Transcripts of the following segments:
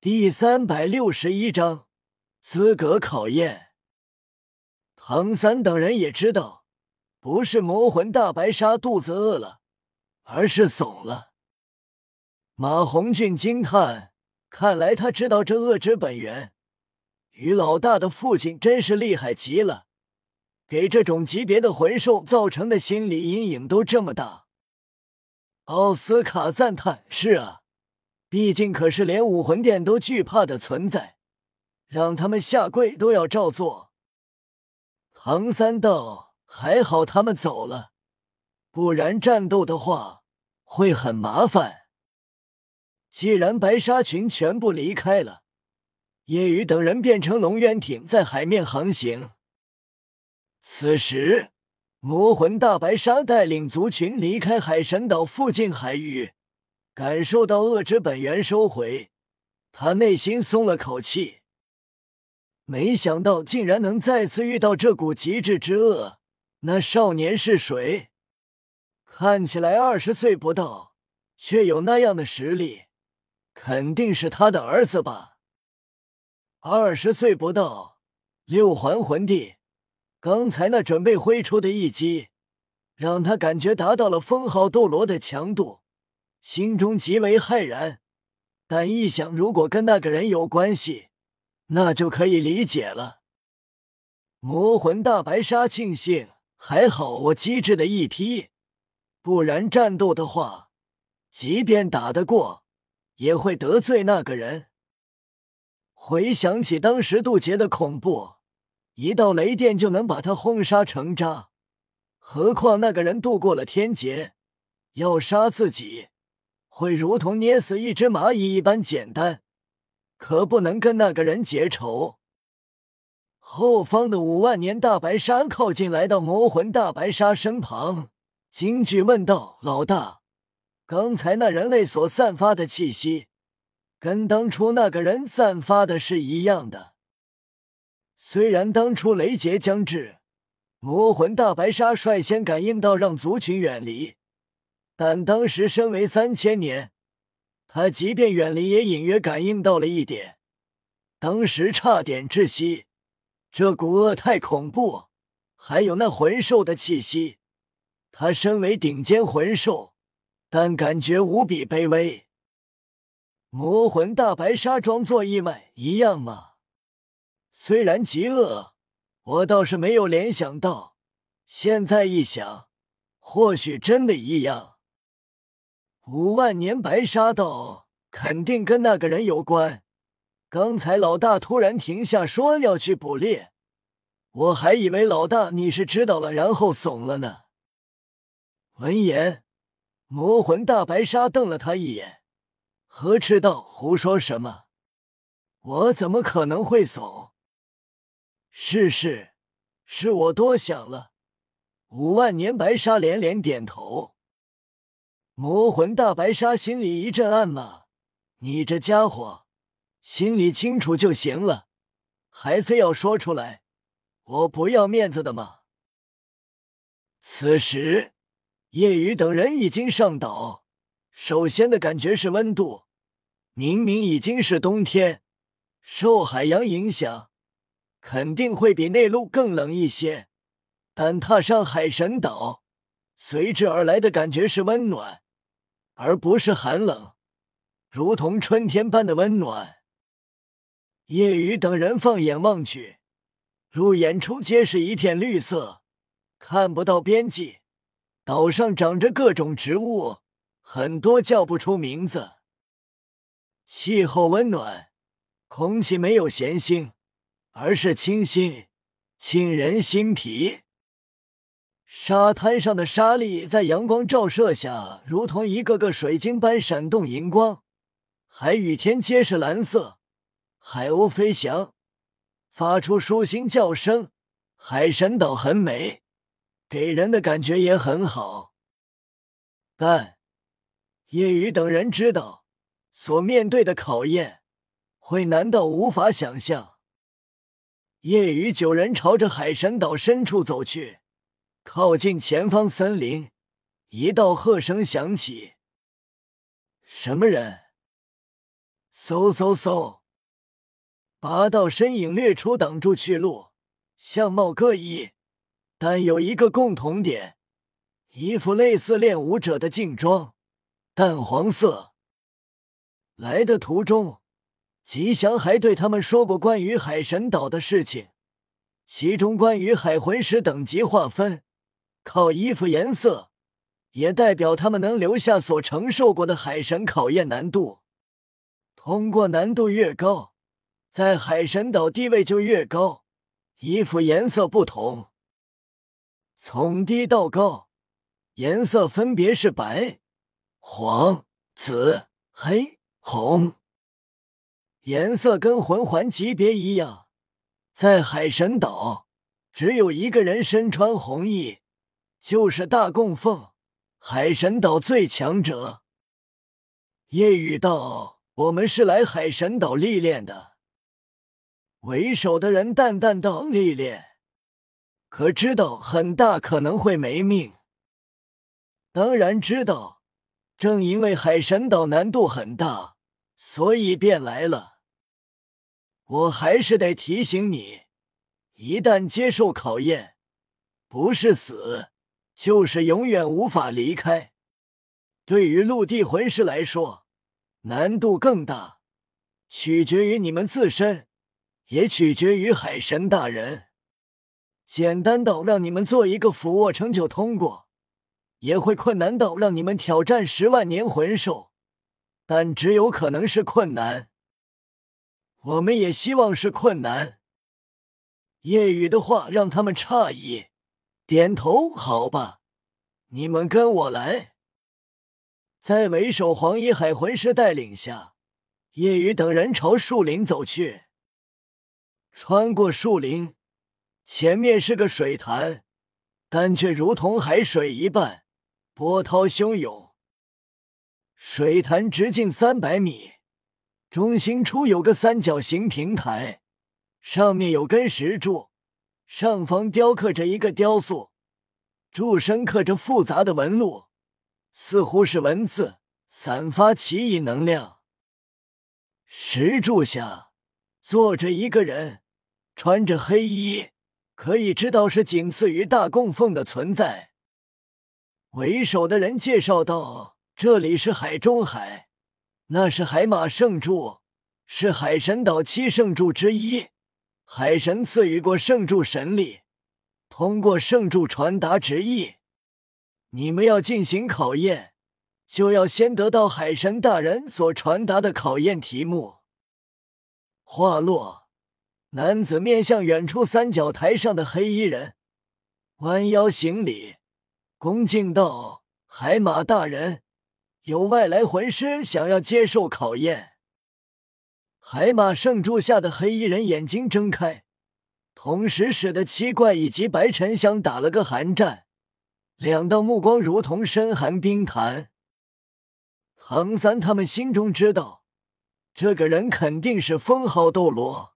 第三百六十一章资格考验。唐三等人也知道，不是魔魂大白鲨肚子饿了，而是怂了。马红俊惊叹：“看来他知道这恶之本源。于老大的父亲真是厉害极了，给这种级别的魂兽造成的心理阴影都这么大。”奥斯卡赞叹：“是啊，毕竟可是连武魂殿都惧怕的存在，让他们下跪都要照做。”唐三道：“还好他们走了，不然战斗的话会很麻烦。既然白鲨群全部离开了，夜雨等人变成龙渊艇在海面航行。此时。”魔魂大白鲨带领族群离开海神岛附近海域，感受到恶之本源收回，他内心松了口气。没想到竟然能再次遇到这股极致之恶。那少年是谁？看起来二十岁不到，却有那样的实力，肯定是他的儿子吧？二十岁不到，六环魂帝。刚才那准备挥出的一击，让他感觉达到了封号斗罗的强度，心中极为骇然。但一想，如果跟那个人有关系，那就可以理解了。魔魂大白鲨庆幸还好我机智的一批，不然战斗的话，即便打得过，也会得罪那个人。回想起当时渡劫的恐怖。一道雷电就能把他轰杀成渣，何况那个人度过了天劫，要杀自己会如同捏死一只蚂蚁一般简单，可不能跟那个人结仇。后方的五万年大白鲨靠近，来到魔魂大白鲨身旁，惊惧问道：“老大，刚才那人类所散发的气息，跟当初那个人散发的是一样的。”虽然当初雷劫将至，魔魂大白鲨率先感应到让族群远离，但当时身为三千年，他即便远离也隐约感应到了一点，当时差点窒息。这股恶太恐怖，还有那魂兽的气息，他身为顶尖魂兽，但感觉无比卑微。魔魂大白鲨装作意外一样吗？虽然极恶，我倒是没有联想到。现在一想，或许真的一样。五万年白沙道肯定跟那个人有关。刚才老大突然停下说要去捕猎，我还以为老大你是知道了然后怂了呢。闻言，魔魂大白鲨瞪了他一眼，呵斥道：“胡说什么？我怎么可能会怂？”是是，是我多想了。五万年白鲨连连点头。魔魂大白鲨心里一阵暗骂：“你这家伙，心里清楚就行了，还非要说出来，我不要面子的吗？”此时，叶雨等人已经上岛。首先的感觉是温度，明明已经是冬天，受海洋影响。肯定会比内陆更冷一些，但踏上海神岛，随之而来的感觉是温暖，而不是寒冷，如同春天般的温暖。夜雨等人放眼望去，入眼处皆是一片绿色，看不到边际。岛上长着各种植物，很多叫不出名字。气候温暖，空气没有咸腥。而是清新，沁人心脾。沙滩上的沙粒在阳光照射下，如同一个个水晶般闪动荧光。海与天皆是蓝色，海鸥飞翔，发出舒心叫声。海神岛很美，给人的感觉也很好。但夜雨等人知道，所面对的考验会难到无法想象。夜雨九人朝着海神岛深处走去，靠近前方森林，一道喝声响起：“什么人？”嗖嗖嗖，八道身影掠出，挡住去路，相貌各异，但有一个共同点：一副类似练武者的劲装，淡黄色。来的途中，吉祥还对他们说过关于海神岛的事情，其中关于海魂师等级划分，靠衣服颜色，也代表他们能留下所承受过的海神考验难度。通过难度越高，在海神岛地位就越高。衣服颜色不同，从低到高，颜色分别是白、黄、紫、黑、红。颜色跟魂环级别一样，在海神岛只有一个人身穿红衣，就是大供奉，海神岛最强者。夜雨道。我们是来海神岛历练的。为首的人淡淡道：“历练，可知道很大可能会没命？”当然知道，正因为海神岛难度很大，所以便来了。我还是得提醒你，一旦接受考验，不是死，就是永远无法离开。对于陆地魂师来说。难度更大，取决于你们自身，也取决于海神大人。简单到让你们做一个俯卧撑就通过，也会困难到让你们挑战十万年魂兽，但只有可能是困难。我们也希望是困难。夜雨的话让他们诧异，点头：“好吧，你们跟我来。”在为首黄衣海魂师带领下，叶雨等人朝树林走去。穿过树林，前面是个水潭，但却如同海水一般，波涛汹涌。水潭直径三百米，中心处有个三角形平台，上面有根石柱，上方雕刻着一个雕塑，柱身刻着复杂的纹路。似乎是文字，散发奇异能量。石柱下坐着一个人，穿着黑衣，可以知道是仅次于大供奉的存在。为首的人介绍道：“这里是海中海，那是海马圣柱，是海神岛七圣柱之一。海神赐予过圣柱神力，通过圣柱传达旨意。”你们要进行考验，就要先得到海神大人所传达的考验题目。话落，男子面向远处三角台上的黑衣人，弯腰行礼，恭敬道：“海马大人，有外来魂师想要接受考验。”海马圣柱下的黑衣人眼睛睁开，同时使得七怪以及白沉香打了个寒战。两道目光如同深寒冰潭。唐三他们心中知道，这个人肯定是封号斗罗。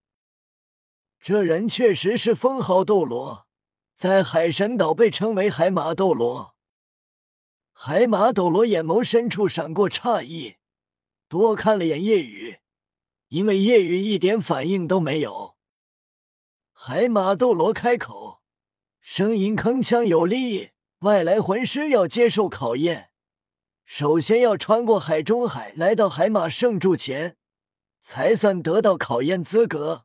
这人确实是封号斗罗，在海神岛被称为海马斗罗。海马斗罗眼眸深处闪过诧异，多看了眼夜雨，因为夜雨一点反应都没有。海马斗罗开口，声音铿锵有力。外来魂师要接受考验，首先要穿过海中海，来到海马圣柱前，才算得到考验资格。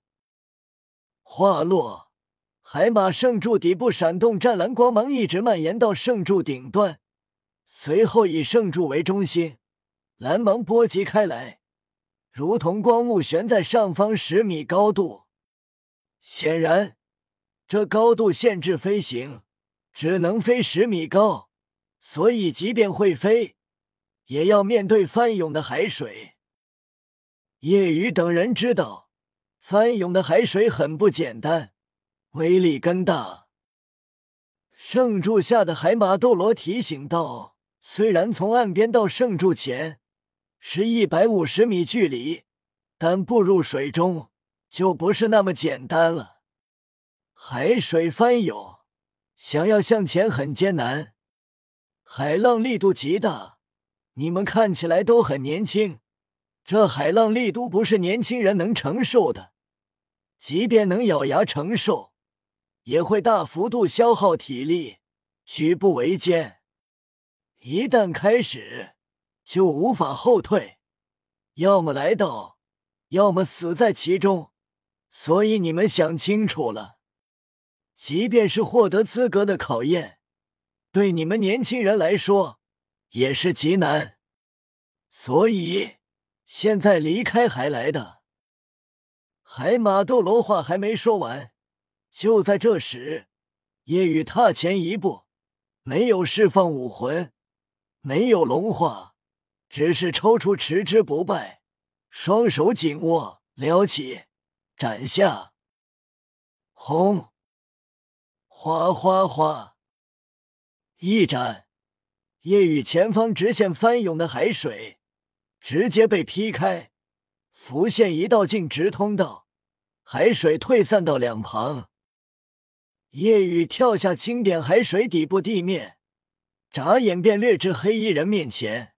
话落，海马圣柱底部闪动湛蓝光芒，一直蔓延到圣柱顶端，随后以圣柱为中心，蓝芒波及开来，如同光幕悬在上方十米高度。显然，这高度限制飞行。只能飞十米高，所以即便会飞，也要面对翻涌的海水。叶雨等人知道，翻涌的海水很不简单，威力更大。圣柱下的海马斗罗提醒道：“虽然从岸边到圣柱前是一百五十米距离，但步入水中就不是那么简单了。海水翻涌。”想要向前很艰难，海浪力度极大。你们看起来都很年轻，这海浪力度不是年轻人能承受的，即便能咬牙承受，也会大幅度消耗体力，举步维艰。一旦开始，就无法后退，要么来到，要么死在其中。所以你们想清楚了，即便是获得资格的考验，对你们年轻人来说也是极难。所以现在离开还来的。海马斗罗话还没说完，就在这时，夜雨踏前一步，没有释放武魂，没有龙化，只是抽出持之不败，双手紧握，撩起。斩下，轰！哗哗哗！一斩，夜雨前方直线翻涌的海水直接被劈开，浮现一道径直通道，海水退散到两旁。夜雨跳下清点海水底部地面，眨眼便掠至黑衣人面前。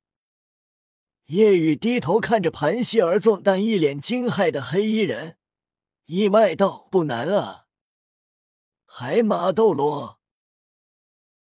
夜雨低头看着盘膝而坐但一脸惊骇的黑衣人。意外道：“不难啊，海马斗罗，